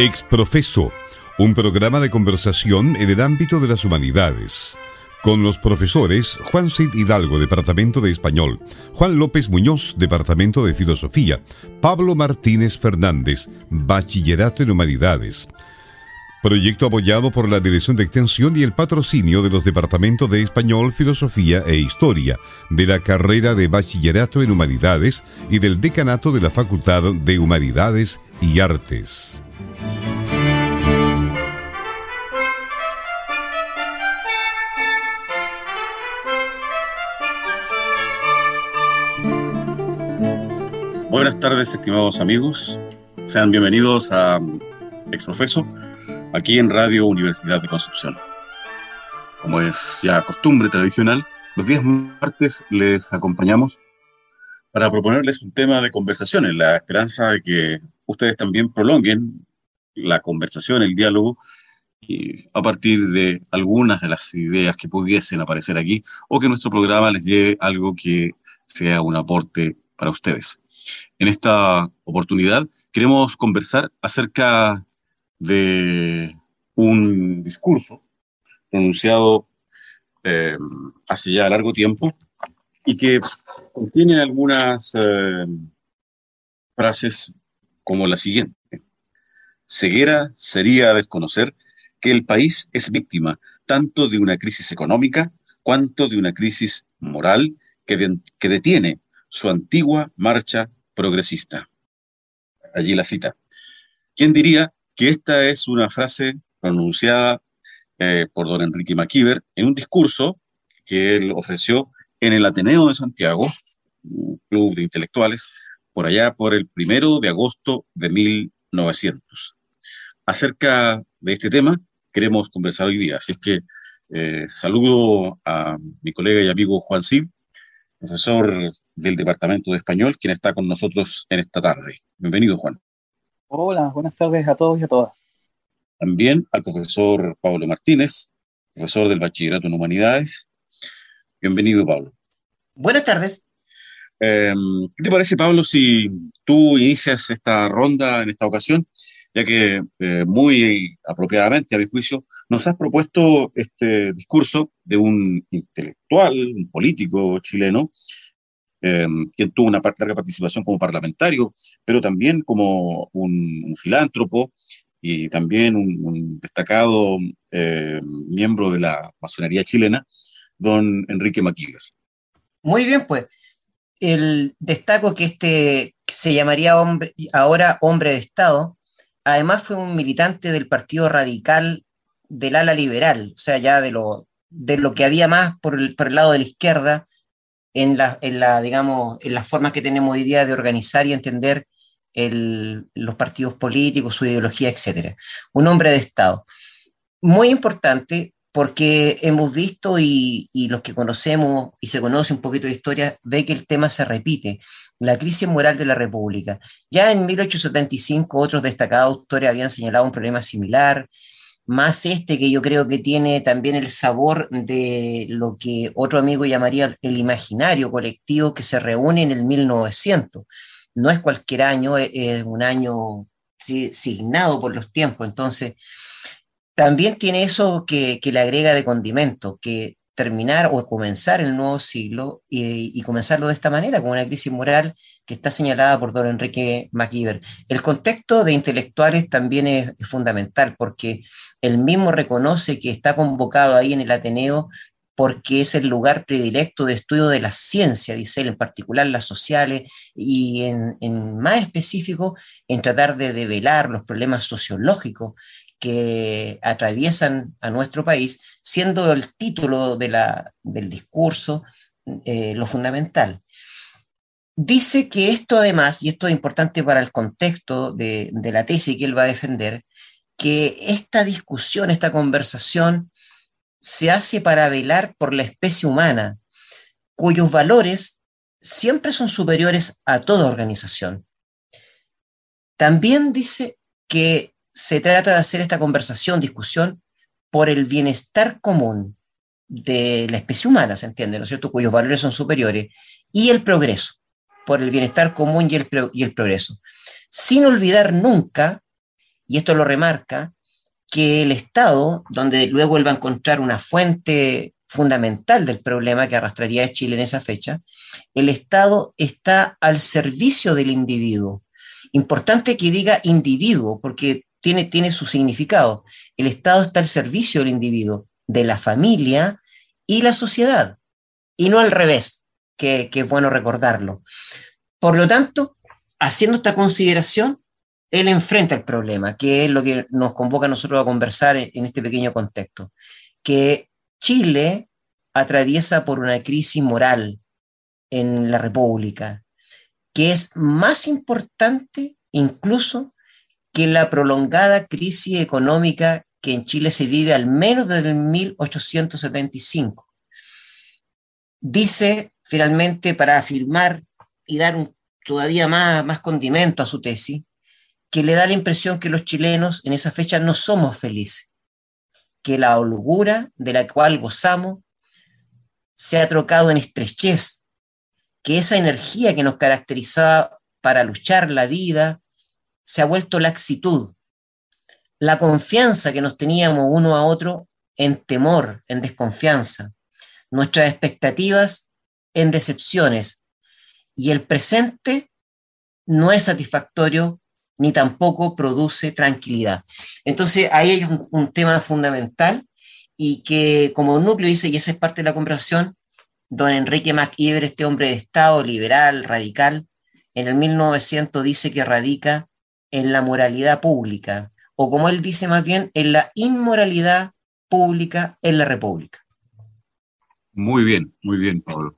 Exprofeso, un programa de conversación en el ámbito de las humanidades. Con los profesores Juan Cid Hidalgo, Departamento de Español, Juan López Muñoz, Departamento de Filosofía, Pablo Martínez Fernández, Bachillerato en Humanidades. Proyecto apoyado por la Dirección de Extensión y el patrocinio de los Departamentos de Español, Filosofía e Historia, de la carrera de Bachillerato en Humanidades y del Decanato de la Facultad de Humanidades y Artes. Buenas tardes, estimados amigos. Sean bienvenidos a Exprofeso, aquí en Radio Universidad de Concepción. Como es ya costumbre tradicional, los días martes les acompañamos para proponerles un tema de conversación en la esperanza de que ustedes también prolonguen la conversación, el diálogo, y a partir de algunas de las ideas que pudiesen aparecer aquí, o que nuestro programa les lleve algo que sea un aporte para ustedes. En esta oportunidad queremos conversar acerca de un discurso pronunciado eh, hace ya largo tiempo y que contiene algunas eh, frases como la siguiente. Ceguera sería desconocer que el país es víctima tanto de una crisis económica cuanto de una crisis moral que, que detiene su antigua marcha progresista. Allí la cita. ¿Quién diría que esta es una frase pronunciada eh, por don Enrique Maquiver en un discurso que él ofreció en el Ateneo de Santiago, un club de intelectuales, por allá por el primero de agosto de 1900. Acerca de este tema queremos conversar hoy día, así es que eh, saludo a mi colega y amigo Juan Cid, profesor del Departamento de Español, quien está con nosotros en esta tarde. Bienvenido, Juan. Hola, buenas tardes a todos y a todas. También al profesor Pablo Martínez, profesor del Bachillerato en Humanidades. Bienvenido, Pablo. Buenas tardes. Em, ¿Qué te parece, Pablo, si tú inicias esta ronda en esta ocasión ya que eh, muy apropiadamente, a mi juicio, nos has propuesto este discurso de un intelectual, un político chileno, eh, quien tuvo una larga participación como parlamentario, pero también como un, filántropo y también un, destacado eh, miembro de la masonería chilena, don Enrique Maquíver. Muy bien, pues. El destaco que este se llamaría hombre, ahora hombre de Estado, además fue un militante del Partido Radical del ala liberal, o sea, ya de lo, de lo que había más por el, por el lado de la izquierda en la, en la, digamos, en las formas que tenemos hoy día de organizar y entender el, los partidos políticos, su ideología, etc. Un hombre de Estado. Muy importante porque hemos visto y, los que conocemos y se conoce un poquito de historia, ve que el tema se repite, la crisis moral de la República. Ya en 1875 otros destacados autores habían señalado un problema similar, más este que yo creo que tiene también el sabor de lo que otro amigo llamaría el imaginario colectivo que se reúne en el 1900. No es cualquier año, es, un año signado por los tiempos, entonces también tiene eso que, le agrega de condimento, que terminar o comenzar el nuevo siglo y, comenzarlo de esta manera, con una crisis moral que está señalada por don Enrique MacIver. El contexto de intelectuales también es, fundamental porque él mismo reconoce que está convocado ahí en el Ateneo porque es el lugar predilecto de estudio de la ciencia, dice él, en particular las sociales, y en, en más específico en tratar de develar los problemas sociológicos que atraviesan a nuestro país, siendo el título de la, del discurso eh, lo fundamental. Dice que esto además, y esto es importante para el contexto de, de la tesis que él va a defender, que esta discusión, esta conversación, se hace para velar por la especie humana, cuyos valores siempre son superiores a toda organización. También dice que se trata de hacer esta conversación, discusión, por el bienestar común de la especie humana, ¿se entiende? ¿No es cierto? Cuyos valores son superiores, y el progreso, por el bienestar común y el, progreso. Sin olvidar nunca, y esto lo remarca, que el Estado, donde luego él va a encontrar una fuente fundamental del problema que arrastraría a Chile en esa fecha, el Estado está al servicio del individuo. Importante que diga individuo, porque tiene, tiene su significado. El Estado está al servicio del individuo, de la familia y la sociedad, y no al revés, que, es bueno recordarlo. Por lo tanto, haciendo esta consideración, él enfrenta el problema, que es lo que nos convoca a nosotros a conversar en, este pequeño contexto, que Chile atraviesa por una crisis moral en la República, que es más importante incluso que la prolongada crisis económica que en Chile se vive al menos desde el 1875. Dice finalmente, para afirmar y dar todavía más, más condimento a su tesis, que le da la impresión que los chilenos en esa fecha no somos felices, que la holgura de la cual gozamos se ha trocado en estrechez, que esa energía que nos caracterizaba para luchar la vida se ha vuelto laxitud, la confianza que nos teníamos uno a otro en temor, en desconfianza, nuestras expectativas en decepciones y el presente no es satisfactorio ni tampoco produce tranquilidad. Entonces, ahí hay un, tema fundamental y que como núcleo dice, y esa es parte de la conversación, don Enrique MacIver, este hombre de Estado liberal, radical, en el 1900 dice que radica en la moralidad pública, o como él dice más bien, en la inmoralidad pública en la República. Muy bien, muy bien, Pablo.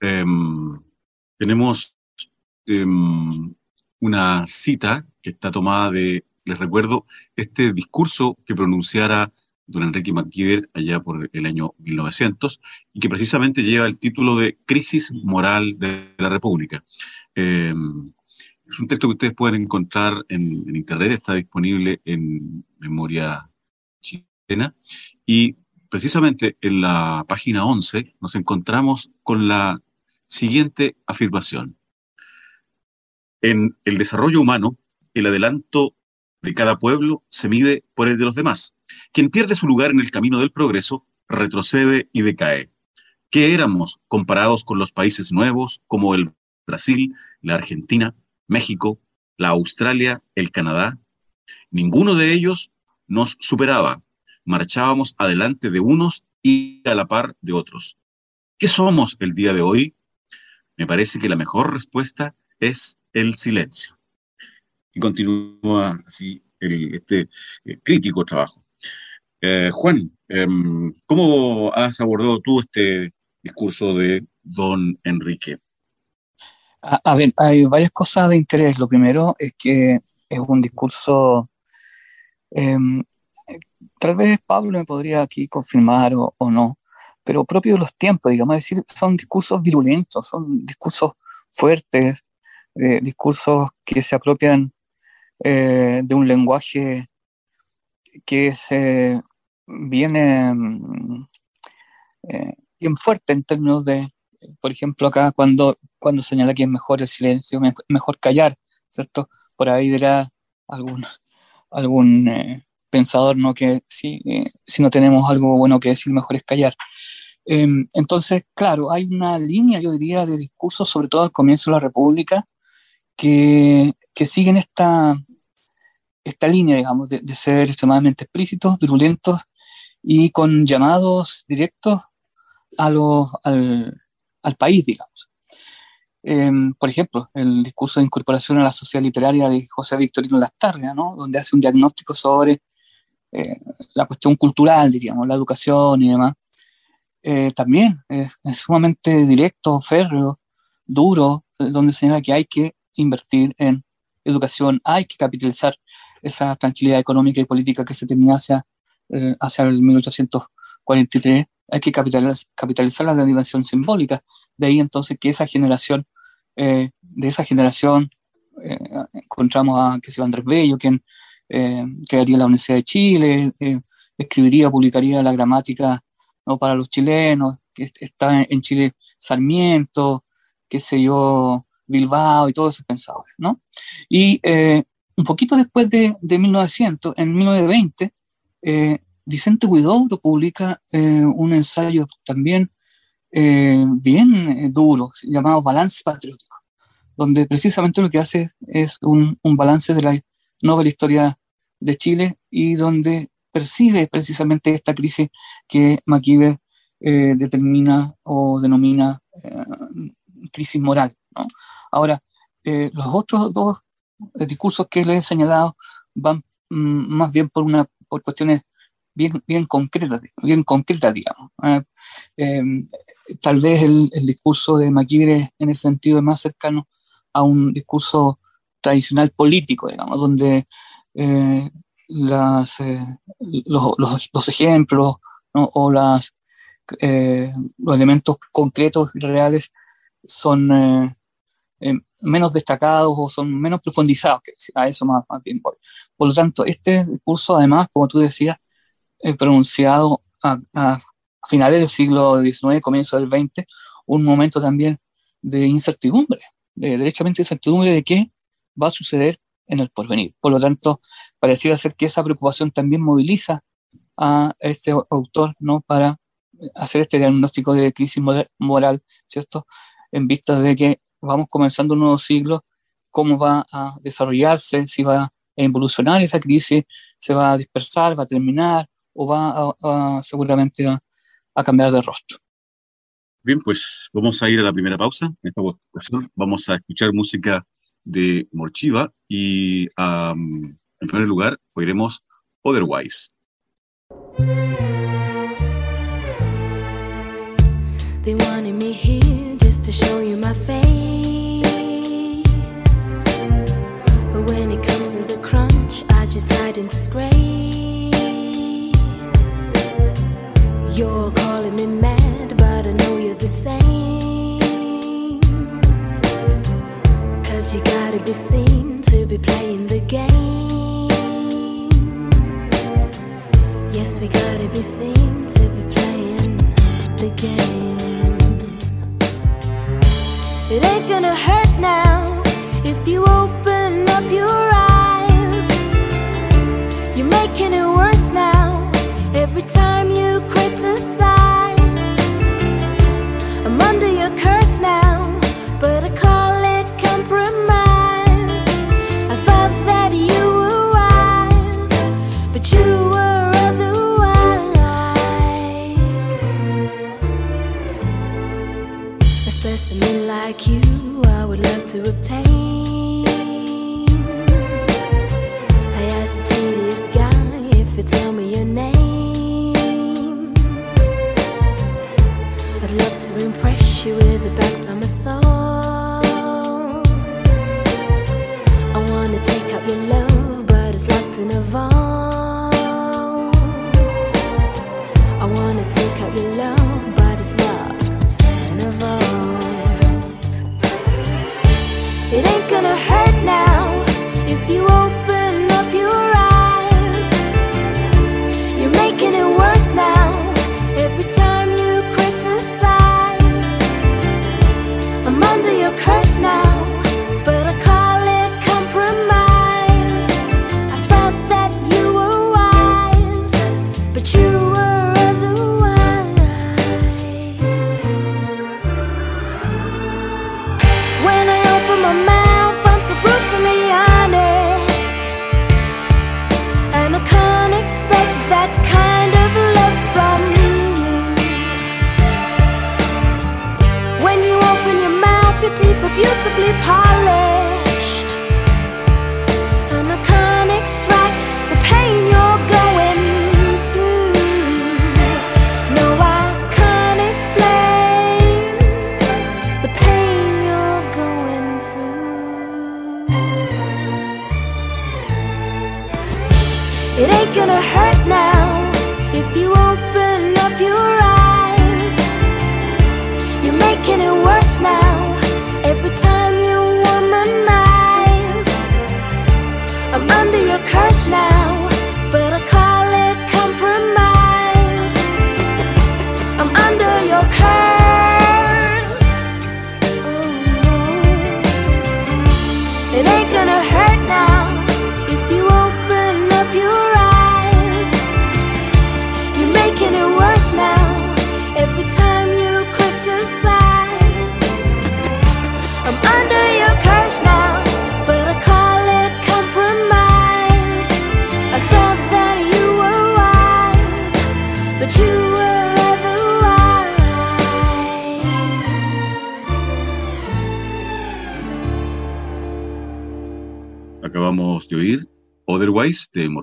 Em, tenemos em, una cita que está tomada de, les recuerdo, este discurso que pronunciara don Enrique McKeever allá por el año 1900 y que precisamente lleva el título de Crisis Moral de la República. Eh, es un texto que ustedes pueden encontrar en, Internet, está disponible en Memoria Chilena y precisamente en la página 11 nos encontramos con la siguiente afirmación. En el desarrollo humano, el adelanto de cada pueblo se mide por el de los demás. Quien pierde su lugar en el camino del progreso retrocede y decae. ¿Qué éramos comparados con los países nuevos como el Brasil, la Argentina, México, la Australia, el Canadá? Ninguno de ellos nos superaba. Marchábamos adelante de unos y a la par de otros. ¿Qué somos el día de hoy? Me parece que la mejor respuesta es el silencio. Y continúa así este eh, crítico trabajo. Eh, Juan, em, ¿cómo has abordado tú este discurso de don Enrique? A, ver, hay varias cosas de interés. Lo primero es que es un discurso, em, tal vez Pablo me podría aquí confirmar o, no, pero propio de los tiempos, digamos, es decir, son discursos virulentos, son discursos fuertes, eh, discursos que se apropian eh, de un lenguaje que viene mm, eh, bien fuerte en términos de, por ejemplo, acá cuando, cuando señala que es mejor el silencio, mejor callar, ¿cierto? Por ahí dirá algún, algún pensador, ¿no? Que si, si no tenemos algo bueno que decir, mejor es callar. Em, entonces, claro, hay una línea, yo diría, de discursos, sobre todo al comienzo de la República, que, que siguen esta, esta línea, digamos, de, ser extremadamente explícitos, virulentos y con llamados directos a al, al, país, digamos. Em, por ejemplo, el discurso de incorporación a la sociedad literaria de José Victorino Lastarria, ¿no? donde hace un diagnóstico sobre eh, la cuestión cultural, diríamos, la educación y demás. Eh, también es, es, sumamente directo, férreo, duro, donde señala que hay que invertir en educación, hay que capitalizar esa tranquilidad económica y política que se tenía hacia, eh, hacia el 1843, hay que capitalizar, capitalizar la dimensión simbólica. De ahí entonces que esa generación, eh, de esa generación, eh, encontramos a que se Andrés Bello, quien crearía la Universidad de Chile, escribiría, publicaría la gramática ¿no? para los chilenos, que está en Chile Sarmiento, qué sé yo, Bilbao y todos esos pensadores, ¿no? Y, un poquito después de, de 1900, en 1920, eh, Vicente Huidobro publica eh, un ensayo también eh, bien duro, llamado Balance Patriótico, donde precisamente lo que hace es un, un balance de la novela historia de Chile y donde persigue precisamente esta crisis que McKeever determina o denomina crisis moral. ¿no? Ahora, los otros dos discursos que les he señalado van mm, más bien por, una, por cuestiones bien, bien concretas, bien concretas digamos. ¿eh? Em, tal vez el, discurso de McKibber en ese sentido es más cercano a un discurso tradicional político, digamos, donde eh, las, eh, los, los, los, ejemplos o las, eh, los elementos concretos y reales son eh, menos destacados o son menos profundizados, a eso más, más bien voy. Por lo tanto, este discurso, además, como tú decías, eh, pronunciado a, a, finales del siglo XIX, comienzo del XX, un momento también de incertidumbre, de derechamente incertidumbre de qué va a suceder en el porvenir. Por lo tanto, pareciera ser que esa preocupación también moviliza a este autor ¿no? para hacer este diagnóstico de crisis moral, ¿cierto? En vista de que vamos comenzando un nuevo siglo, cómo va a desarrollarse, si va a evolucionar esa crisis, se va a dispersar, va a terminar o va a, a, seguramente a, a, cambiar de rostro. Bien, pues vamos a ir a la primera pausa. En esta ocasión vamos a escuchar música de Morchiva y um, en primer lugar oiremos Otherwise. They wanted me here just to show you my face. hide in disgrace. Be seen to be playing the game. Yes, we gotta be seen to be playing the game. It ain't gonna hurt now if you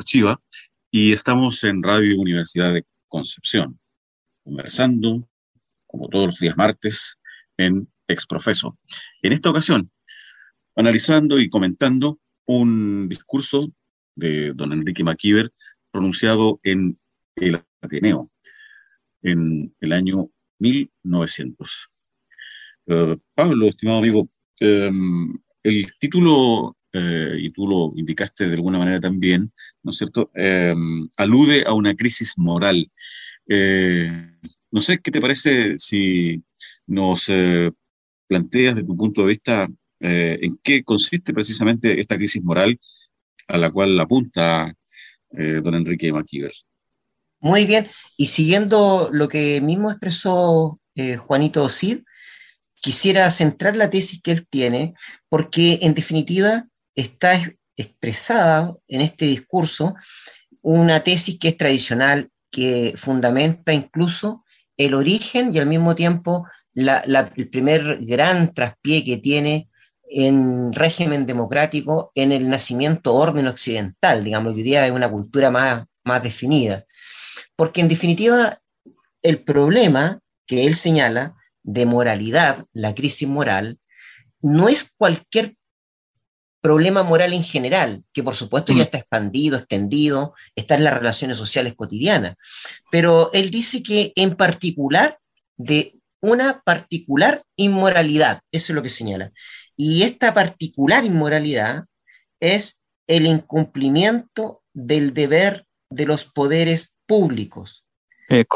Morchiva y estamos en Radio Universidad de Concepción, conversando, como todos los días martes, en Exprofeso. En esta ocasión, analizando y comentando un discurso de don Enrique Maquiver pronunciado en el Ateneo en el año 1900. Eh, Pablo, estimado amigo, em, el título, eh, y tú lo indicaste de alguna manera también, ¿no es cierto?, em, alude a una crisis moral. Eh, no sé qué te parece si nos planteas de tu punto de vista en qué consiste precisamente esta crisis moral a la cual apunta don Enrique Maquiver. Muy bien, y siguiendo lo que mismo expresó Juanito Cid, quisiera centrar la tesis que él tiene, porque en definitiva está expresada en este discurso una tesis que es tradicional, que fundamenta incluso el origen y al mismo tiempo el primer gran traspié que tiene en régimen democrático en el nacimiento orden occidental, digamos, que hoy día es una cultura más, más definida. Porque en definitiva, el problema que él señala de moralidad, la crisis moral, no es cualquier problema moral en general, que por supuesto ya mm. está expandido, extendido, está en las relaciones sociales cotidianas, pero él dice que en particular de una particular inmoralidad, eso es lo que señala. Y esta particular inmoralidad es el incumplimiento del deber de los poderes públicos,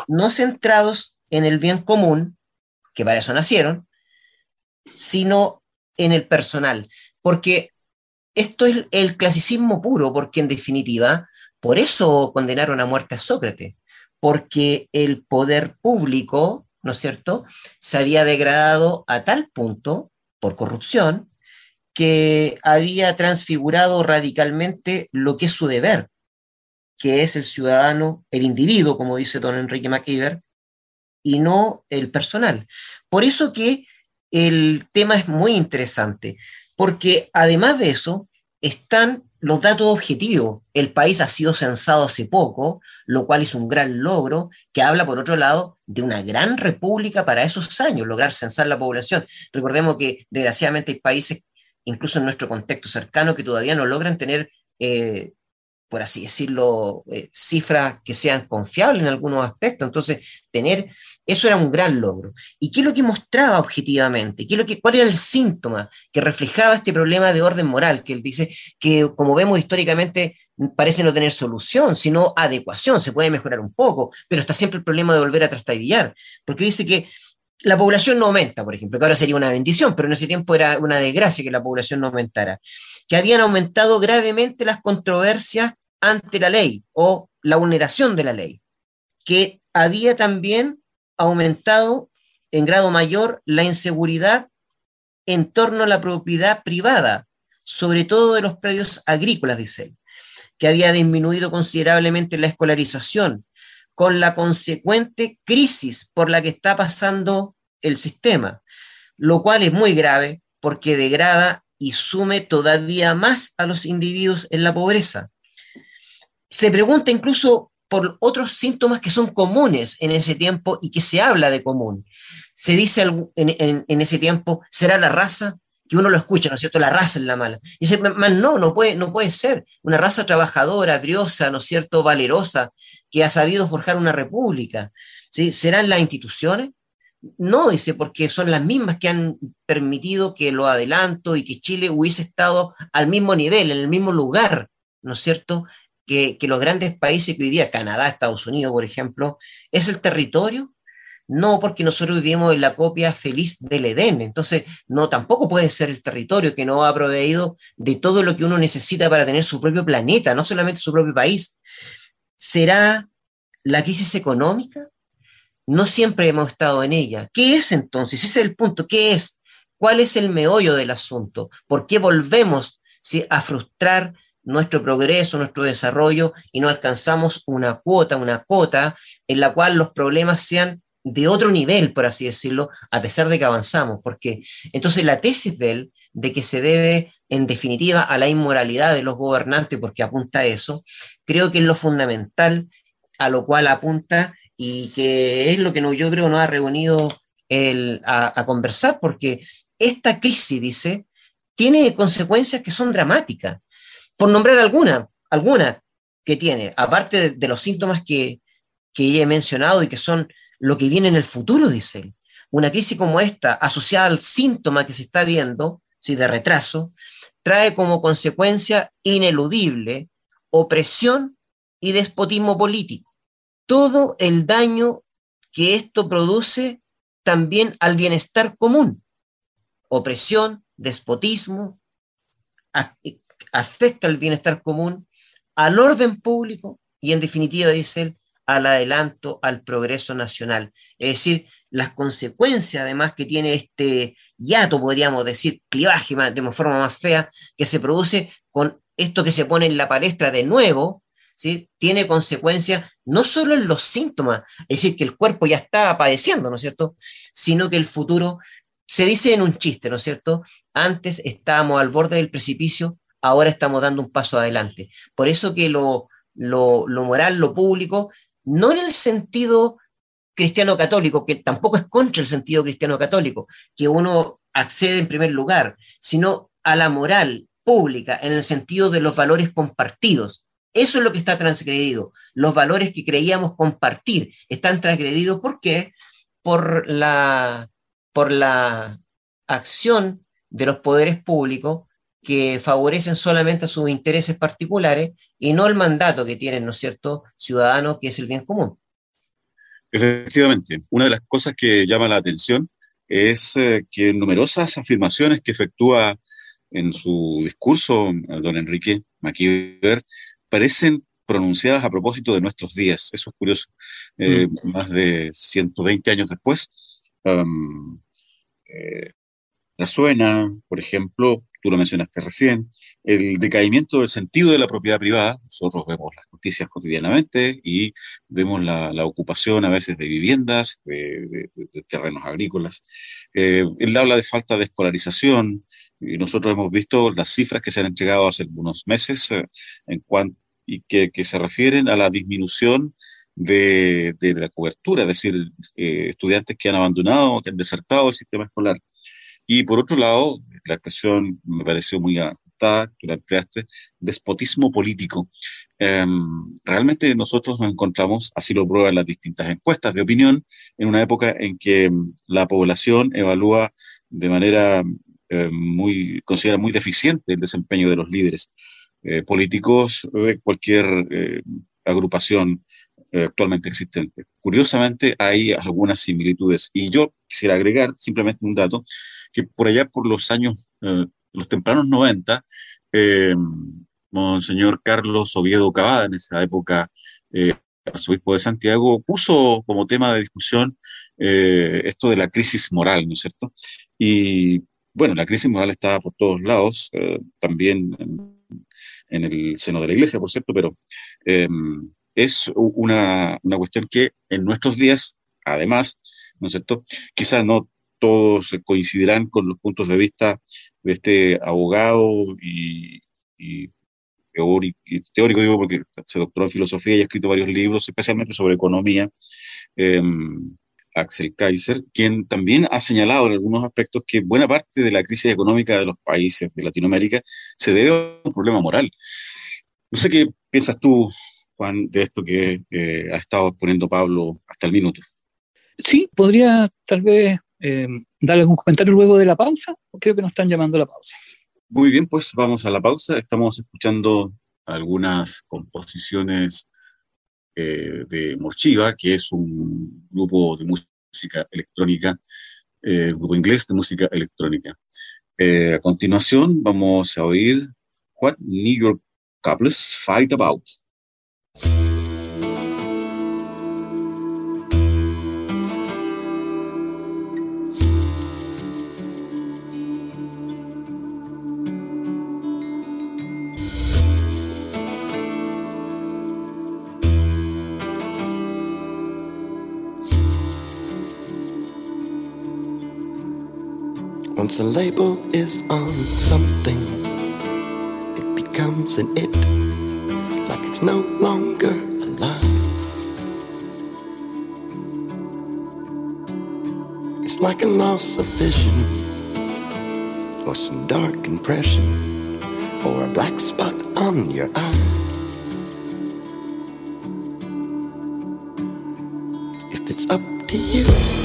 no centrados en el bien común, que para eso nacieron, sino en el personal. Porque esto es el clasicismo puro, porque en definitiva, por eso condenaron a muerte a Sócrates, porque el poder público, ¿no es cierto?, se había degradado a tal punto, por corrupción, que había transfigurado radicalmente lo que es su deber, que es el ciudadano, el individuo, como dice don Enrique McKeever, y no el personal. Por eso que el tema es muy interesante, porque además de eso están los datos objetivos. El país ha sido censado hace poco, lo cual es un gran logro, que habla, por otro lado, de una gran república para esos años, lograr censar la población. Recordemos que, desgraciadamente, hay países, incluso en nuestro contexto cercano, que todavía no logran tener eh, por así decirlo, eh, cifras que sean confiables en algunos aspectos. Entonces, tener eso era un gran logro. ¿Y qué es lo que mostraba objetivamente? ¿Qué es lo que, ¿Cuál era el síntoma que reflejaba este problema de orden moral? Que él dice que, como vemos históricamente, parece no tener solución, sino adecuación, se puede mejorar un poco, pero está siempre el problema de volver a trastabillar, porque dice que la población no aumenta, por ejemplo, que ahora sería una bendición, pero en ese tiempo era una desgracia que la población no aumentara, que habían aumentado gravemente las controversias ante la ley o la vulneración de la ley, que había también aumentado en grado mayor la inseguridad en torno a la propiedad privada, sobre todo de los predios agrícolas, dice él, que había disminuido considerablemente la escolarización, con la consecuente crisis por la que está pasando el sistema, lo cual es muy grave porque degrada y sume todavía más a los individuos en la pobreza. Se pregunta incluso por otros síntomas que son comunes en ese tiempo y que se habla de común. Se dice en, ese tiempo, ¿será la raza? Que uno lo escucha, ¿no es cierto? La raza es la mala. Dice, más no, no puede, no puede ser. Una raza trabajadora, briosa, ¿no es cierto? Valerosa, que ha sabido forjar una república. ¿Sí? ¿Serán las instituciones? No, dice, porque son las mismas que han permitido que lo adelanto y que Chile hubiese estado al mismo nivel, en el mismo lugar, ¿no es cierto?, que, los grandes países que hoy día, Canadá, Estados Unidos, por ejemplo, es el territorio. No, porque nosotros vivimos en la copia feliz del Edén. Entonces, no, tampoco puede ser el territorio que no ha proveído de todo lo que uno necesita para tener su propio planeta, no solamente su propio país. ¿Será la crisis económica? No siempre hemos estado en ella. ¿Qué es entonces? Ese es el punto. ¿Qué es? ¿Cuál es el meollo del asunto? ¿Por qué volvemos a frustrar nuestro progreso, nuestro desarrollo y no alcanzamos una cuota, una cota en la cual los problemas sean de otro nivel, por así decirlo, a pesar de que avanzamos, porque entonces la tesis de él de que se debe en definitiva a la inmoralidad de los gobernantes, porque apunta a eso, creo que es lo fundamental a lo cual apunta y que es lo que yo creo nos ha reunido a, conversar, porque esta crisis, dice, tiene consecuencias que son dramáticas. Por nombrar alguna, alguna que tiene, aparte de, los síntomas que, que he mencionado y que son lo que viene en el futuro, dice él. Una crisis como esta, asociada al síntoma que se está viendo, ¿sí? de retraso, trae como consecuencia ineludible opresión y despotismo político. Todo el daño que esto produce también al bienestar común. Opresión, despotismo, afecta al bienestar común, al orden público y en definitiva, dice él, al adelanto, al progreso nacional. Es decir, las consecuencias además que tiene este hiato, podríamos decir, clivaje de forma más fea, que se produce con esto que se pone en la palestra de nuevo, ¿sí? tiene consecuencias no solo en los síntomas, es decir, que el cuerpo ya está padeciendo, ¿no es cierto?, sino que el futuro se dice en un chiste, ¿no es cierto? Antes estábamos al borde del precipicio, ahora estamos dando un paso adelante. Por eso que lo, lo, lo moral, lo público, no en el sentido cristiano católico, que tampoco es contra el sentido cristiano católico, que uno accede en primer lugar, sino a la moral pública en el sentido de los valores compartidos. Eso es lo que está transgredido. Los valores que creíamos compartir están transgredidos. ¿Por qué? Por la, por la acción de los poderes públicos que favorecen solamente a sus intereses particulares y no el mandato que tienen, ¿no es cierto?, ciudadanos, que es el bien común. Efectivamente, una de las cosas que llama la atención es eh, que numerosas afirmaciones que efectúa en su discurso don Enrique Maquiver parecen pronunciadas a propósito de nuestros días. Eso es curioso. Eh, mm. Más de 120 años después, um, eh, la suena, por ejemplo, tú lo mencionaste recién, el decaimiento del sentido de la propiedad privada. Nosotros vemos las noticias cotidianamente y vemos la, ocupación a veces de viviendas, de, terrenos agrícolas. Eh, él habla de falta de escolarización y nosotros hemos visto las cifras que se han entregado hace algunos meses eh, en y que, se refieren a la disminución de, la cobertura, es decir, eh, estudiantes que han abandonado, que han desertado el sistema escolar. Y por otro lado, la expresión me pareció muy ajustada, que la empleaste, despotismo político. Em, realmente nosotros nos encontramos, así lo prueban las distintas encuestas de opinión, en una época en que em, la población evalúa de manera em, muy, considera muy deficiente el desempeño de los líderes eh, políticos de cualquier eh, agrupación eh, actualmente existente. Curiosamente, hay algunas similitudes. Y yo quisiera agregar simplemente un dato que por allá por los años, eh, los tempranos 90, eh, Monseñor Carlos Oviedo Cavada, en esa época eh, arzobispo de Santiago, puso como tema de discusión eh, esto de la crisis moral, ¿no es cierto? Y bueno, la crisis moral estaba por todos lados, también en, el seno de la iglesia, por cierto, pero es una, una cuestión que en nuestros días, además, ¿no es cierto? Quizás no todos coincidirán con los puntos de vista de este abogado y, teórico, digo porque se doctoró en filosofía y ha escrito varios libros, especialmente sobre economía, em, Axel Kaiser, quien también ha señalado en algunos aspectos que buena parte de la crisis económica de los países de Latinoamérica se debe a un problema moral. No sé qué piensas tú, Juan, de esto que eh, ha estado exponiendo Pablo hasta el minuto. Sí, podría tal vez eh, darle algún comentario luego de la pausa. Creo que nos están llamando a la pausa. Muy bien, pues vamos a la pausa. Estamos escuchando algunas composiciones eh, de Morchiva, que es un grupo de música electrónica, eh, grupo inglés de música electrónica. A continuación vamos a oír What New York Couples Fight About. a label is on something, it becomes an it, like it's no longer alive. It's like a loss of vision, or some dark impression, or a black spot on your eye. If it's up to you.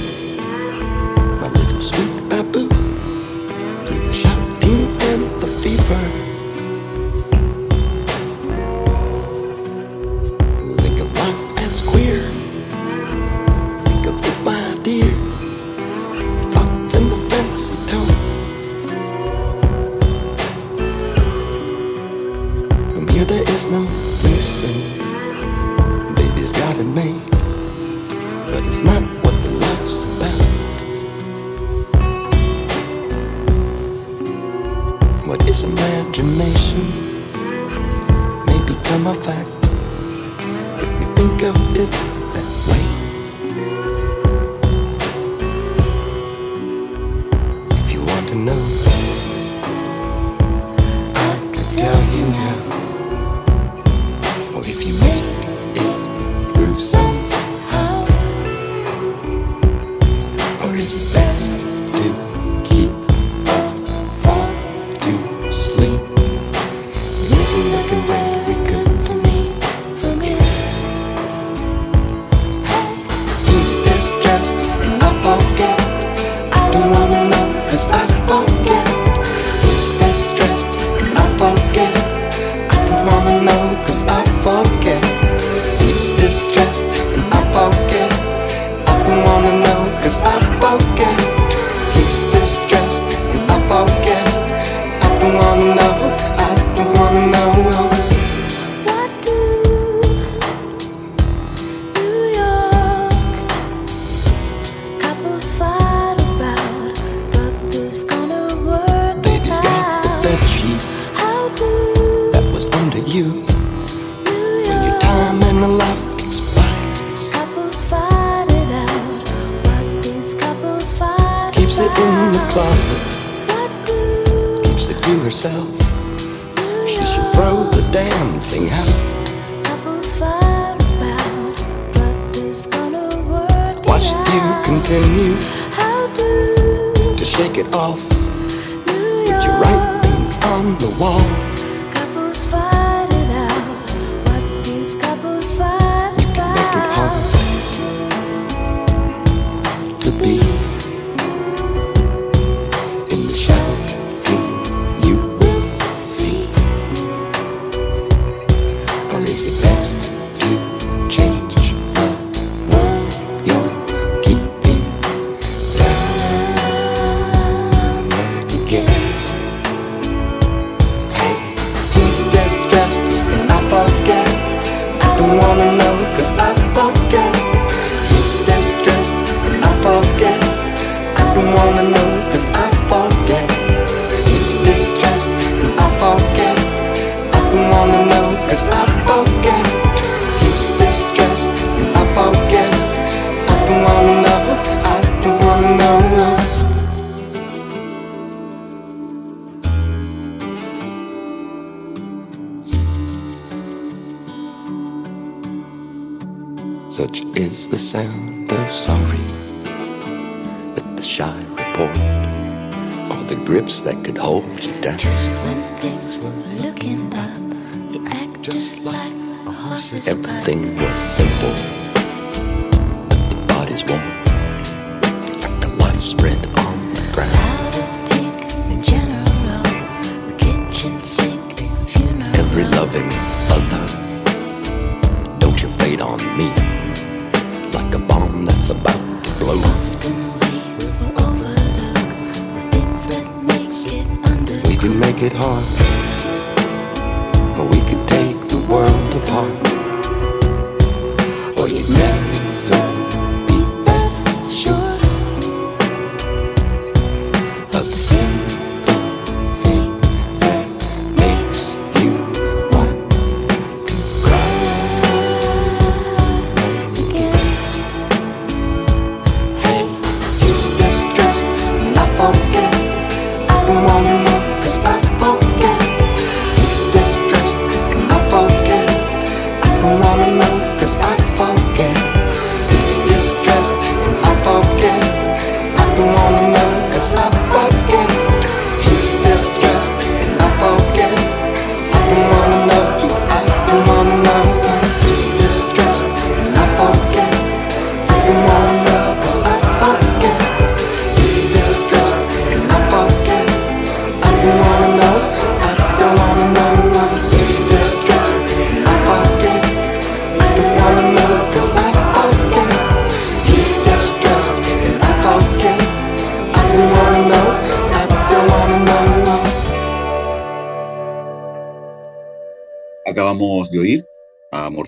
imagination may become a fact. If we think of it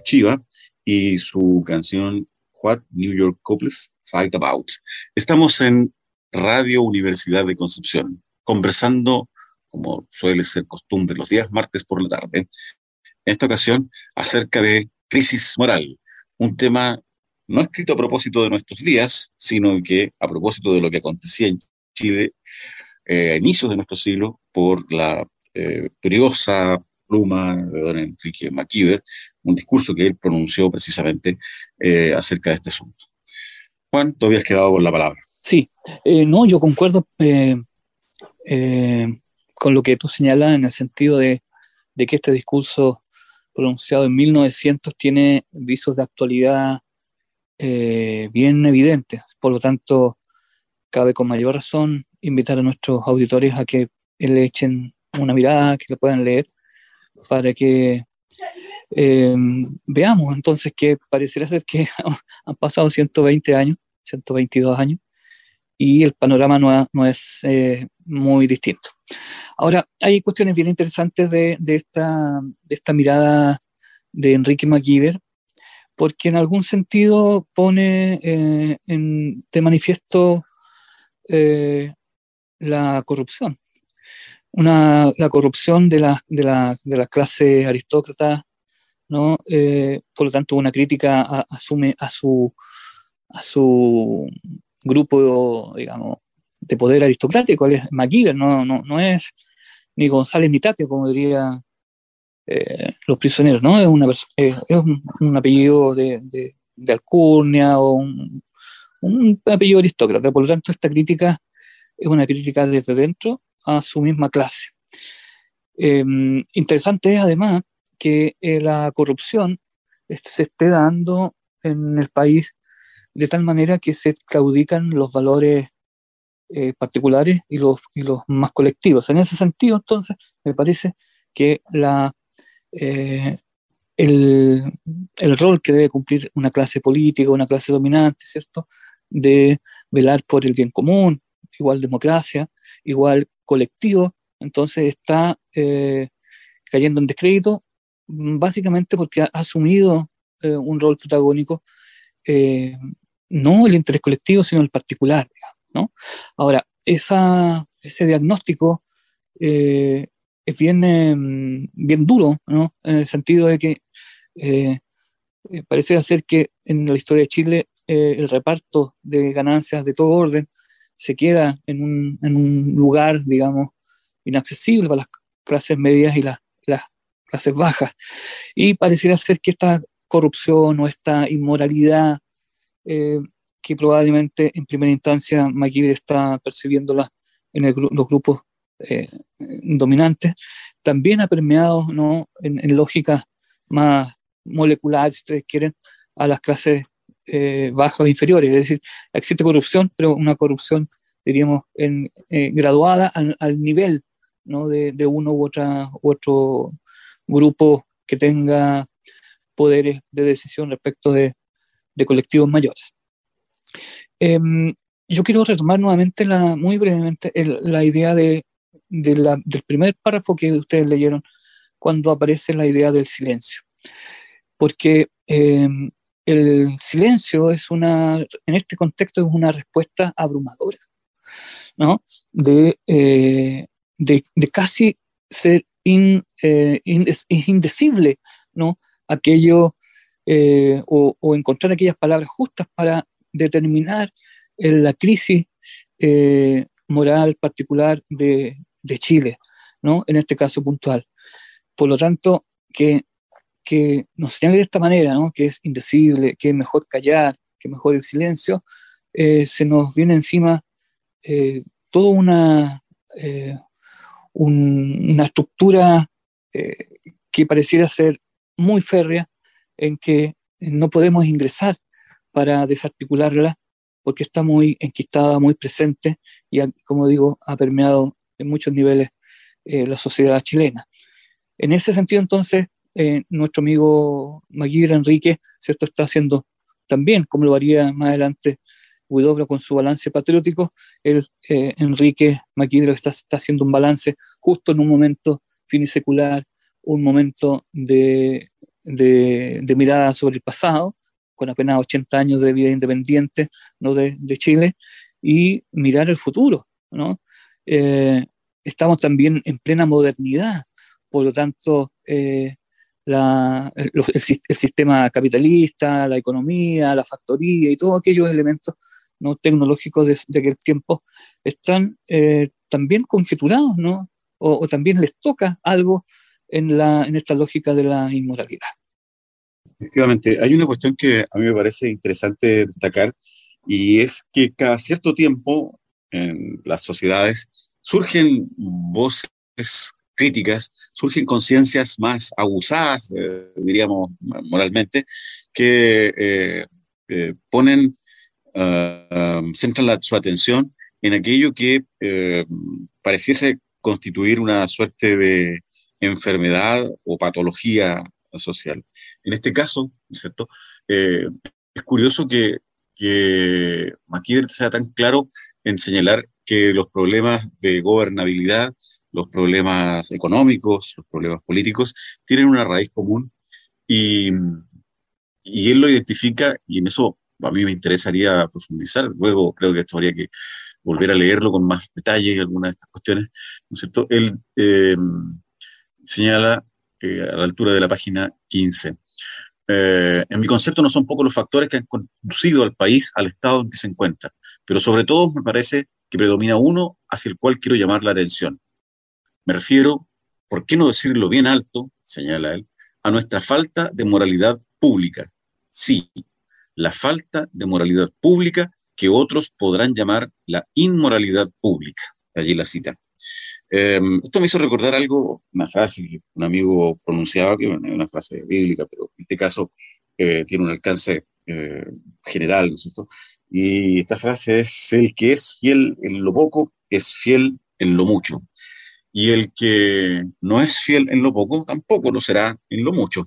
a Morchiva y su canción What New York Couples Fight About. Estamos en Radio Universidad de Concepción, conversando, como suele ser costumbre, los días martes por la tarde, en esta ocasión acerca de crisis moral, un tema no escrito a propósito de nuestros días, sino que a propósito de lo que acontecía en Chile eh, a inicios de nuestro siglo por la eh, pluma de don Enrique McKeever, un discurso que él pronunció precisamente eh, acerca de este asunto. Juan, tú habías quedado con la palabra. Sí, eh, no, yo concuerdo eh, con lo que tú señalas en el sentido de, que este discurso pronunciado en 1900 tiene visos de actualidad bien evidentes. Por lo tanto, cabe con mayor razón invitar a nuestros auditores a que le echen una mirada, que le puedan leer, para que eh, veamos entonces que pareciera ser que han pasado 120 años, 122 años, y el panorama no, es eh, muy distinto. Ahora, hay cuestiones bien interesantes de, esta, de esta mirada de Enrique McGiver, porque en algún sentido pone eh, en, de manifiesto eh, la corrupción. Una, la corrupción de la, de la, de la clase aristócrata, ¿no? Eh, por lo tanto, una crítica a, asume a su, a su grupo, digamos, de poder aristocrático, es McGiver, no, no, no es ni González ni Tapia, como diría eh, los prisioneros, ¿no? Es, una, es un, apellido de, de, alcurnia o un, apellido aristócrata. Por lo tanto, esta crítica es una crítica desde dentro a su misma clase. Eh, interesante es además que eh, la corrupción se esté dando en el país de tal manera que se claudican los valores eh, particulares y los, y los más colectivos. En ese sentido, entonces, me parece que la, eh, el, el, rol que debe cumplir una clase política, una clase dominante, ¿cierto? De velar por el bien común, igual democracia, igual colectivo, entonces está cayendo en descrédito básicamente porque ha asumido eh, un rol protagónico, eh, no el interés colectivo, sino el particular. ¿no? Ahora, esa, ese diagnóstico eh, es bien, em, bien duro, ¿no? en el sentido de que parece ser que en la historia de Chile el reparto de ganancias de todo orden se queda en un, en un lugar, digamos, inaccesible para las clases medias y las, las clases bajas. Y pareciera ser que esta corrupción o esta inmoralidad eh, que probablemente en primera instancia McGill está percibiéndola en los grupos eh, dominantes, también ha permeado ¿no? en, en lógicas más moleculares, si ustedes quieren, a las clases eh, bajas o inferiores. Es decir, existe corrupción, pero una corrupción, diríamos, graduada al, al nivel ¿no? de, de, uno u, otra, u otro grupo que tenga poderes de decisión respecto de, de colectivos mayores. Eh, yo quiero retomar nuevamente la, muy brevemente la idea de, del primer párrafo que ustedes leyeron cuando aparece la idea del silencio. Porque eh, el silencio es una, en este contexto es una respuesta abrumadora, ¿no? De, eh, de, casi ser in, eh, es, indecible, ¿no? Aquello, eh, o, o, encontrar aquellas palabras justas para determinar la crisis eh, moral particular de, Chile, ¿no? En este caso puntual. Por lo tanto, que, que nos señale de esta manera, ¿no? Que es indecible, que es mejor callar, que mejor el silencio, eh, se nos viene encima toda una, eh, una estructura eh, que pareciera ser muy férrea, en que no podemos ingresar para desarticularla porque está muy enquistada, muy presente y, como digo, ha permeado en muchos niveles la sociedad chilena. En ese sentido, entonces, nuestro amigo Maguire Enrique, ¿cierto? Está haciendo también, como lo haría más adelante Huidobro con su balance patriótico, el eh, Enrique Maquidro está, está haciendo un balance justo en un momento finisecular, un momento de, de, mirada sobre el pasado, con apenas 80 años de vida independiente ¿no? de, de Chile, y mirar el futuro. ¿no? Eh, estamos también en plena modernidad, por lo tanto, eh, la, el, el, sistema capitalista, la economía, la factoría y todos aquellos elementos ¿no? tecnológicos de, aquel tiempo están eh, también conjeturados, ¿no? O, también les toca algo en, la, en esta lógica de la inmoralidad. Efectivamente, hay una cuestión que a mí me parece interesante destacar y es que cada cierto tiempo en las sociedades surgen voces críticas, surgen conciencias más abusadas, eh, diríamos moralmente, que eh, ponen uh, centran su atención en aquello que eh, pareciese constituir una suerte de enfermedad o patología social. En este caso, ¿cierto? Eh, es curioso que, que sea tan claro en señalar que los problemas de gobernabilidad, los problemas económicos, los problemas políticos, tienen una raíz común y, y él lo identifica y en eso a mí me interesaría profundizar. Luego creo que esto habría que volver a leerlo con más detalle, algunas de estas cuestiones, ¿no es cierto? Él eh, señala eh, a la altura de la página 15. Eh, en mi concepto no son pocos los factores que han conducido al país al estado en que se encuentra, pero sobre todo me parece que predomina uno hacia el cual quiero llamar la atención. Me refiero, ¿por qué no decirlo bien alto, señala él, a nuestra falta de moralidad pública? Sí, la falta de moralidad pública que otros podrán llamar la inmoralidad pública. Allí la cita. Em, esto me hizo recordar algo, una frase que un amigo pronunciaba, que es una frase bíblica, pero en este caso eh, tiene un alcance eh, general, ¿no es cierto? Y esta frase es, el que es fiel en lo poco, es fiel en lo mucho. Y el que no es fiel en lo poco, tampoco lo será en lo mucho.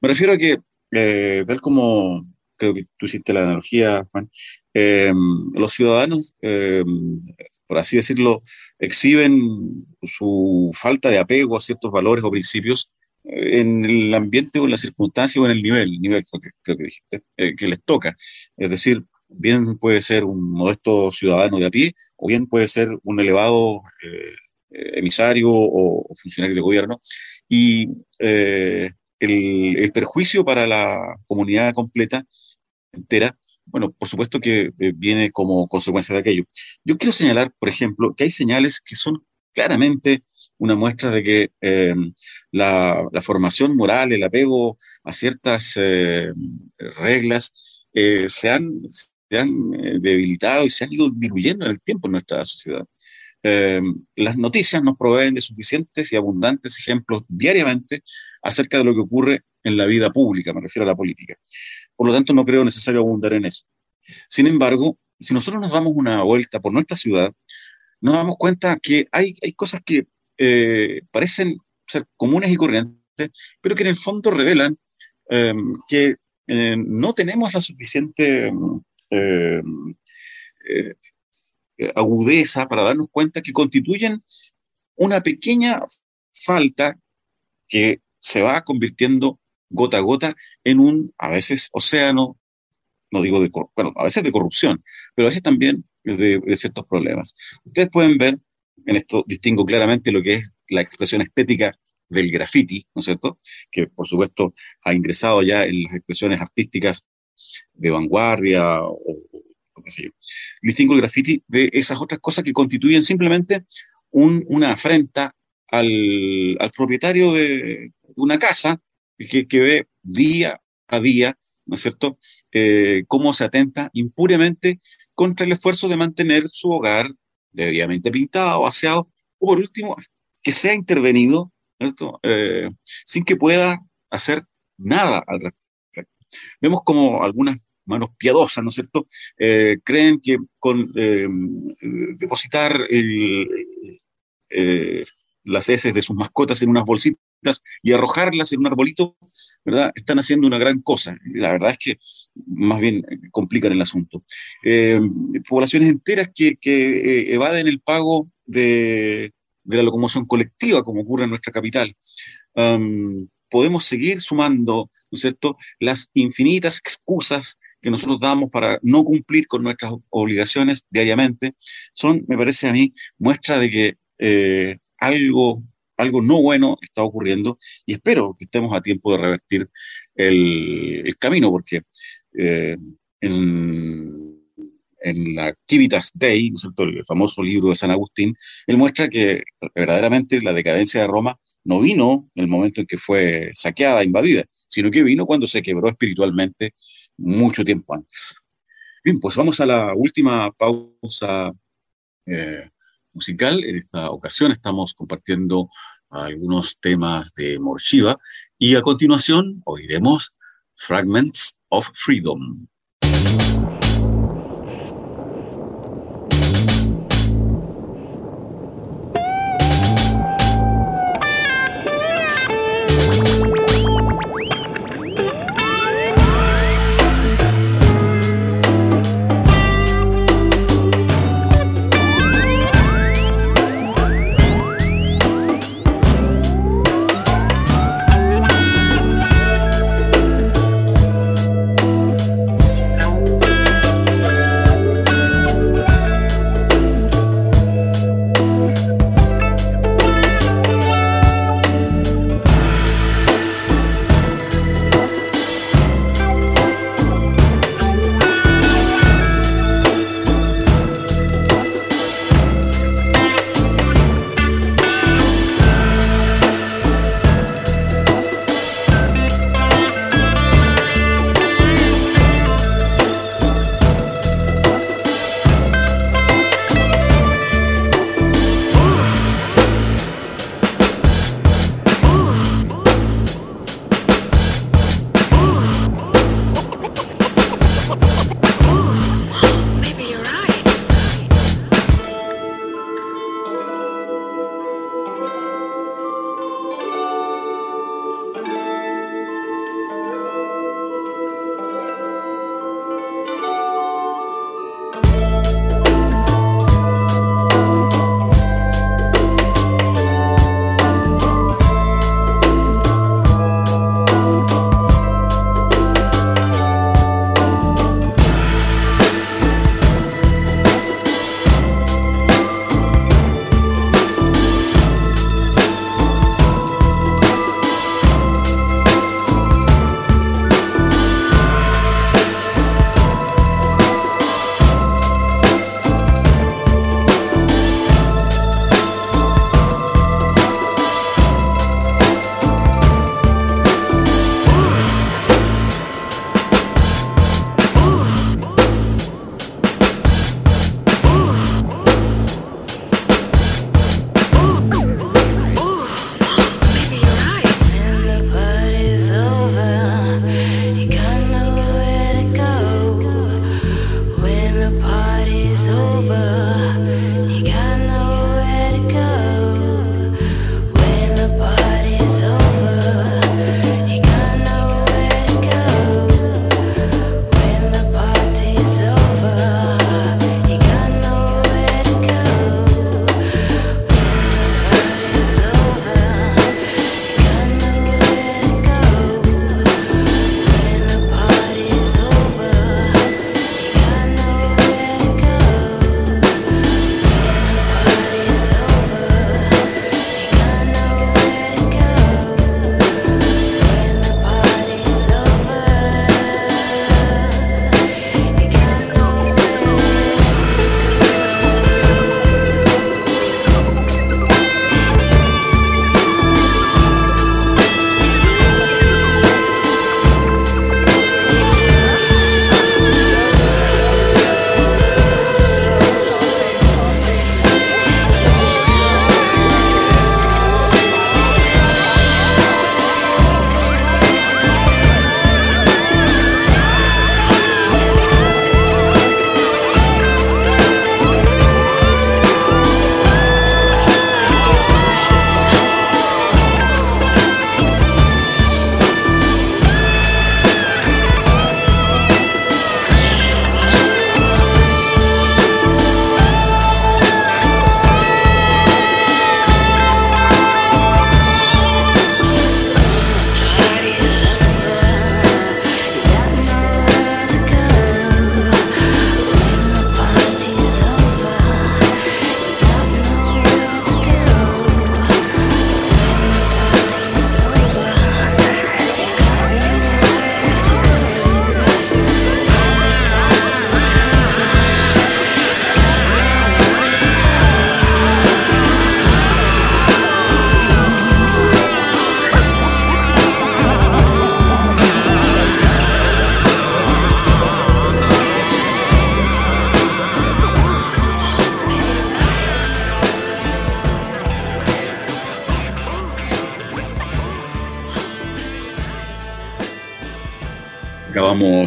Me refiero a que, eh, tal como creo que tú hiciste la analogía, Juan, em, los ciudadanos, em, por así decirlo, exhiben su falta de apego a ciertos valores o principios eh, en el ambiente o en la circunstancia o en el nivel, el nivel que creo que dijiste, eh, que les toca. Es decir, bien puede ser un modesto ciudadano de a pie o bien puede ser un elevado eh, emisario o, o, funcionario de gobierno. Y el, el, perjuicio para la comunidad completa entera, bueno, por supuesto que eh, viene como consecuencia de aquello. Yo quiero señalar, por ejemplo, que hay señales que son claramente una muestra de que eh, la, la, formación moral, el apego a ciertas eh, reglas, eh, se han, se han eh, debilitado y se han ido diluyendo en el tiempo en nuestra sociedad. las noticias nos proveen de suficientes y abundantes ejemplos diariamente acerca de lo que ocurre en la vida pública, me refiero a la política. Por lo tanto, no creo necesario abundar en eso. Sin embargo, si nosotros nos damos una vuelta por nuestra ciudad, nos damos cuenta que hay, cosas que eh, parecen ser comunes y corrientes, pero que en el fondo revelan eh, que eh, no tenemos la suficiente em, eh, agudeza para darnos cuenta que constituyen una pequeña falta que se va convirtiendo gota a gota en un, a veces, océano, no digo de, bueno, a veces de corrupción, pero a veces también de, ciertos problemas. Ustedes pueden ver, en esto distingo claramente lo que es la expresión estética del graffiti, ¿no es cierto? Que por supuesto ha ingresado ya en las expresiones artísticas de vanguardia o, o qué sé yo. Distingo el graffiti de esas otras cosas que constituyen simplemente un, una afrenta al, al propietario de una casa que, que ve día a día, ¿no es cierto?, eh, cómo se atenta impunemente contra el esfuerzo de mantener su hogar debidamente pintado, aseado, o por último, que sea intervenido eh, sin que pueda hacer nada al respecto. Vemos como algunas manos piadosas, ¿no es cierto?, eh, creen que con depositar las heces de sus mascotas en unas bolsitas y arrojarlas en un arbolito, ¿verdad? Están haciendo una gran cosa. La verdad es que más bien complican el asunto. poblaciones enteras que, evaden el pago de, la locomoción colectiva, como ocurre en nuestra capital. podemos seguir sumando, ¿no es cierto?, las infinitas excusas que nosotros damos para no cumplir con nuestras obligaciones diariamente, son, me parece a mí, muestra de que eh, algo, algo no bueno está ocurriendo y espero que estemos a tiempo de revertir el, camino, porque eh, en, en la Civitas Dei, el famoso libro de San Agustín, él muestra que verdaderamente la decadencia de Roma no vino en el momento en que fue saqueada, invadida, sino que vino cuando se quebró espiritualmente mucho tiempo antes. Bien, pues vamos a la última pausa eh, musical. En esta ocasión estamos compartiendo algunos temas de Morshiva y a continuación oiremos Fragments of Freedom.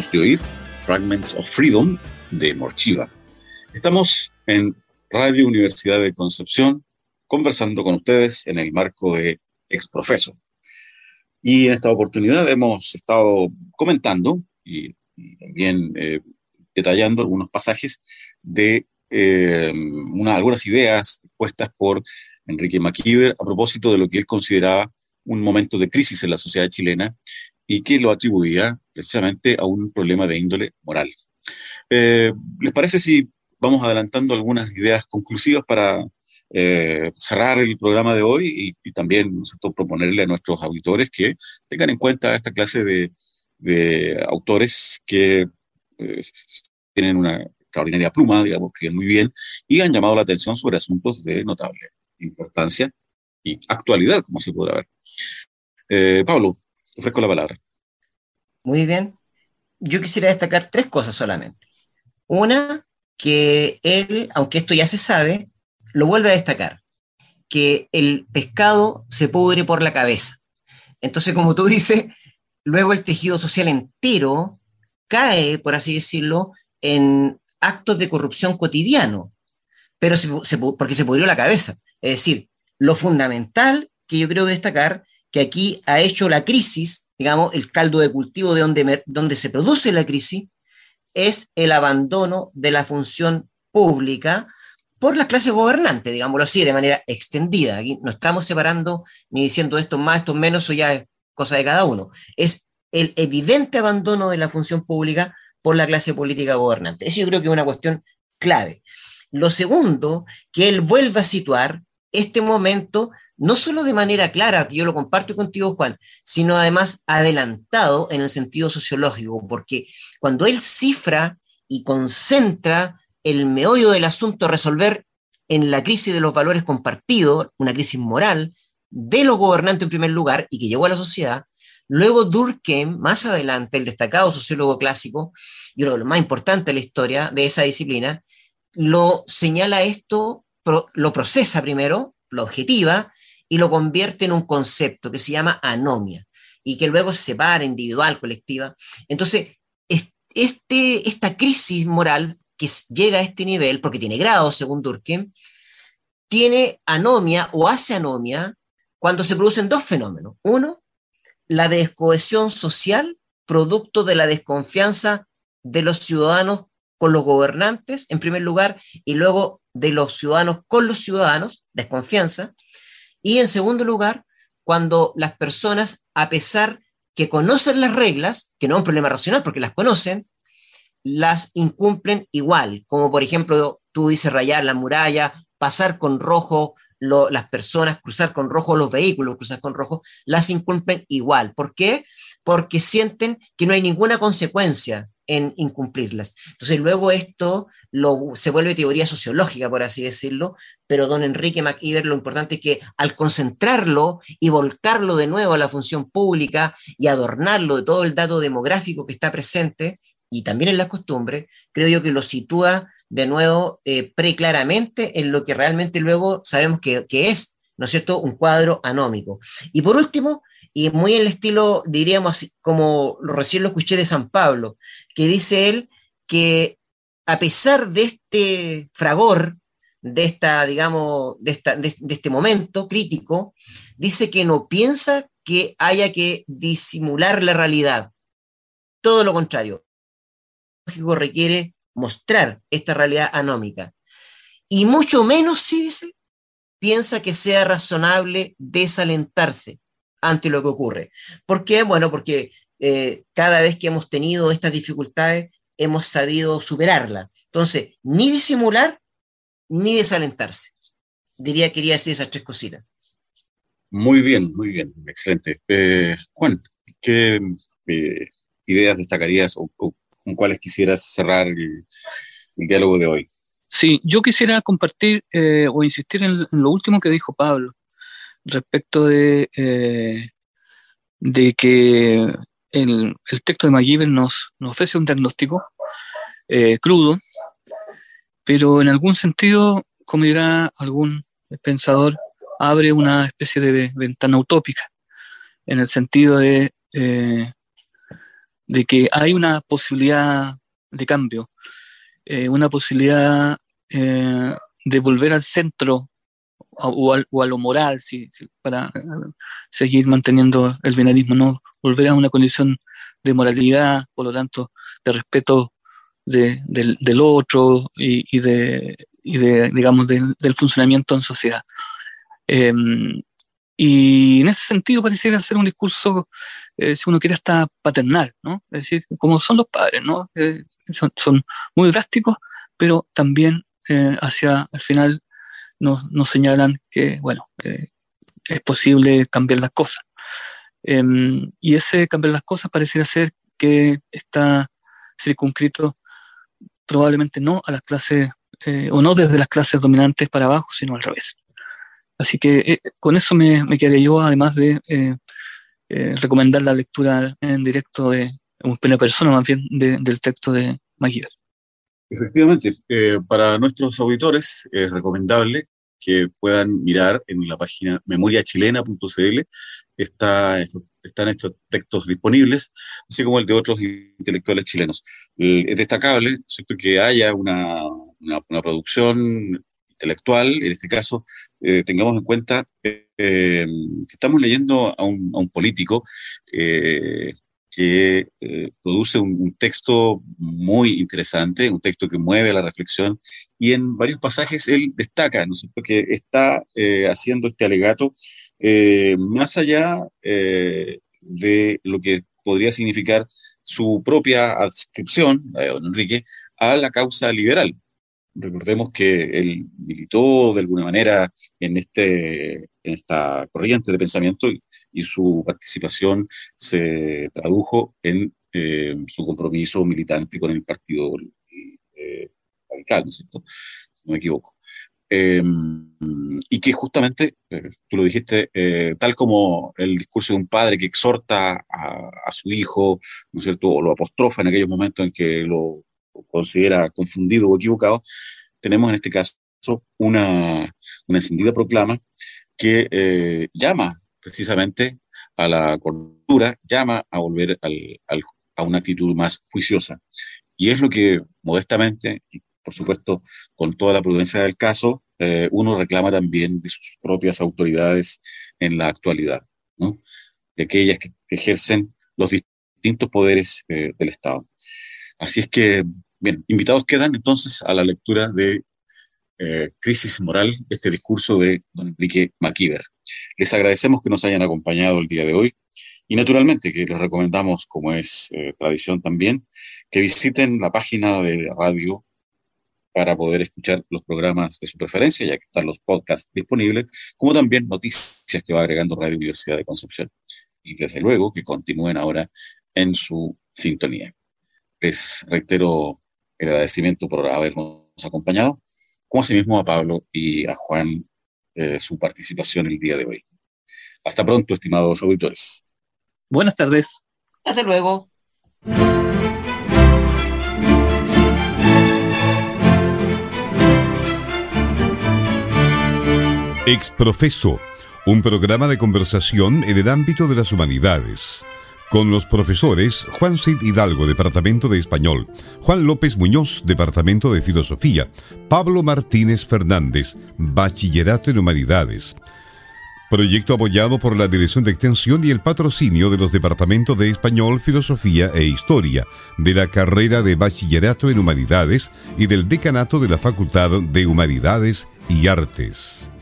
Acabamos de oír Fragments of Freedom de Morchiva. Estamos en Radio Universidad de Concepción conversando con ustedes en el marco de Exprofeso. Y en esta oportunidad hemos estado comentando y, y también eh, detallando algunos pasajes de eh, una, algunas ideas puestas por Enrique McKeever a propósito de lo que él consideraba un momento de crisis en la sociedad chilena y que lo atribuía precisamente a un problema de índole moral. Eh, ¿Les parece si vamos adelantando algunas ideas conclusivas para eh, cerrar el programa de hoy y, y también nosotros proponerle a nuestros auditores que tengan en cuenta esta clase de, de autores que eh, tienen una extraordinaria pluma, digamos, que muy bien, y han llamado la atención sobre asuntos de notable importancia y actualidad, como se podrá ver. Eh, Pablo, ofrezco la palabra. Muy bien. Yo quisiera destacar tres cosas solamente. Una, que él, aunque esto ya se sabe, lo vuelve a destacar, que el pescado se pudre por la cabeza. Entonces, como tú dices, luego el tejido social entero cae, por así decirlo, en actos de corrupción cotidiano, pero se, porque se pudrió la cabeza. Es decir, lo fundamental que yo creo destacar, que aquí ha hecho la crisis, digamos, el caldo de cultivo de donde, se produce la crisis, es el abandono de la función pública por las clases gobernantes, digámoslo así, de manera extendida. Aquí no estamos separando ni diciendo esto más, esto menos, o ya es cosa de cada uno. Es el evidente abandono de la función pública por la clase política gobernante. Eso yo creo que es una cuestión clave. Lo segundo, que él vuelva a situar este momento no solo de manera clara, que yo lo comparto contigo, Juan, sino además adelantado en el sentido sociológico, porque cuando él cifra y concentra el meollo del asunto a resolver en la crisis de los valores compartidos, una crisis moral de los gobernantes en primer lugar y que llegó a la sociedad, luego Durkheim, más adelante, el destacado sociólogo clásico, yo creo que lo más importante de la historia de esa disciplina, lo señala esto, lo procesa primero, lo objetiva, y lo convierte en un concepto que se llama anomia y que luego se separa individual, colectiva. Entonces, este, esta crisis moral que llega a este nivel, porque tiene grados según Durkheim, tiene anomia o hace anomia cuando se producen dos fenómenos. Uno, la descohesión social, producto de la desconfianza de los ciudadanos con los gobernantes, en primer lugar, y luego de los ciudadanos con los ciudadanos, desconfianza. Y en segundo lugar, cuando las personas, a pesar que conocen las reglas, que no es un problema racional porque las conocen, las incumplen igual, como por ejemplo tú dices rayar la muralla, pasar con rojo las personas, cruzar con rojo los vehículos, cruzar con rojo, las incumplen igual. ¿Por qué? Porque sienten que no hay ninguna consecuencia en incumplirlas. Entonces luego esto lo, se vuelve teoría sociológica, por así decirlo, pero don Enrique McIver lo importante es que al concentrarlo y volcarlo de nuevo a la función pública y adornarlo de todo el dato demográfico que está presente y también en las costumbres, creo yo que lo sitúa de nuevo eh, preclaramente en lo que realmente luego sabemos que, que es, ¿no es cierto?, un cuadro anómico. Y por último, y muy en el estilo, diríamos, como recién lo escuché de San Pablo, que dice él que a pesar de este fragor, de esta, digamos, de, esta, de, de este momento crítico, dice que no piensa que haya que disimular la realidad. Todo lo contrario. Lógico requiere mostrar esta realidad anómica. Y mucho menos, si dice, piensa que sea razonable desalentarse ante lo que ocurre. ¿Por qué? Bueno, porque eh, cada vez que hemos tenido estas dificultades, hemos sabido superarla. Entonces, ni disimular, ni desalentarse. Diría, quería decir esas tres cositas. Muy bien, muy bien, excelente. Eh, Juan, ¿qué eh, ideas destacarías o, o, con cuáles quisieras cerrar el, el, diálogo de hoy? Sí, yo quisiera compartir eh, o insistir en, lo último que dijo Pablo respecto de, eh, de que el, el, texto de McGibbon nos, nos ofrece un diagnóstico eh, crudo, pero en algún sentido, como dirá algún pensador, abre una especie de ventana utópica, en el sentido de, eh, de que hay una posibilidad de cambio, una posibilidad de volver al centro o, a, lo moral, si, para eh, seguir manteniendo el binarismo, ¿no? volver a una condición de moralidad, por lo tanto, de respeto del, otro y, de, digamos, del, funcionamiento en sociedad. Em, y en ese sentido pareciera ser un discurso, eh, si uno quiere, hasta paternal, ¿no? Es decir, como son los padres, ¿no? Eh, son, muy drásticos, pero también eh, hacia el final nos, señalan que, bueno, es posible cambiar las cosas. Em, y ese cambiar las cosas pareciera ser que está circunscrito probablemente no a las clases, o no desde las clases dominantes para abajo, sino al revés. Así que eh, con eso me, me quedaría yo, además de eh, eh, recomendar la lectura en directo de una persona más bien del texto de McGiver. Efectivamente, para nuestros auditores es recomendable que puedan mirar en la página memoriachilena.cl, está, están estos textos disponibles, así como el de otros intelectuales chilenos. es destacable ¿cierto? que haya una, una, producción intelectual, en este caso, eh, tengamos en cuenta eh, que estamos leyendo a un, a un político eh, que produce un, texto muy interesante, un texto que mueve la reflexión, y en varios pasajes él destaca, ¿no es cierto?, que está haciendo este alegato más allá de lo que podría significar su propia adscripción, don Enrique, a la causa liberal. Recordemos que él militó de alguna manera en, este, en esta corriente de pensamiento su participación se tradujo en eh, su compromiso militante con el Partido eh, Radical, ¿no es cierto? Si no me equivoco. Em, y que justamente, eh, tú lo dijiste, tal como el discurso de un padre que exhorta a, a, su hijo, ¿no es cierto?, o lo apostrofa en aquellos momentos en que lo considera confundido o equivocado, tenemos en este caso una, una encendida proclama que eh, llama precisamente a la cordura, llama a volver a una actitud más juiciosa. Y es lo que modestamente, y por supuesto con toda la prudencia del caso, eh, uno reclama también de sus propias autoridades en la actualidad, de aquellas que ejercen los distintos poderes eh, del Estado. Así es que Bien, invitados quedan entonces a la lectura de eh, Crisis Moral, este discurso de don Enrique McKeever. Les agradecemos que nos hayan acompañado el día de hoy y naturalmente que les recomendamos, como es eh, tradición también, que visiten la página de radio para poder escuchar los programas de su preferencia, ya que están los podcasts disponibles, como también noticias que va agregando Radio Universidad de Concepción. Y desde luego que continúen ahora en su sintonía. Les reitero el agradecimiento por habernos acompañado, como asimismo a Pablo y a Juan eh, su participación el día de hoy. Hasta pronto, estimados auditores. Buenas tardes. Hasta luego. Exprofeso, un programa de conversación en el ámbito de las humanidades con los profesores Juan Cid Hidalgo, Departamento de Español, Juan López Muñoz, Departamento de Filosofía, Pablo Martínez Fernández, Bachillerato en Humanidades. Proyecto apoyado por la Dirección de Extensión y el patrocinio de los Departamentos de Español, Filosofía e Historia, de la carrera de Bachillerato en Humanidades y del Decanato de la Facultad de Humanidades y Artes.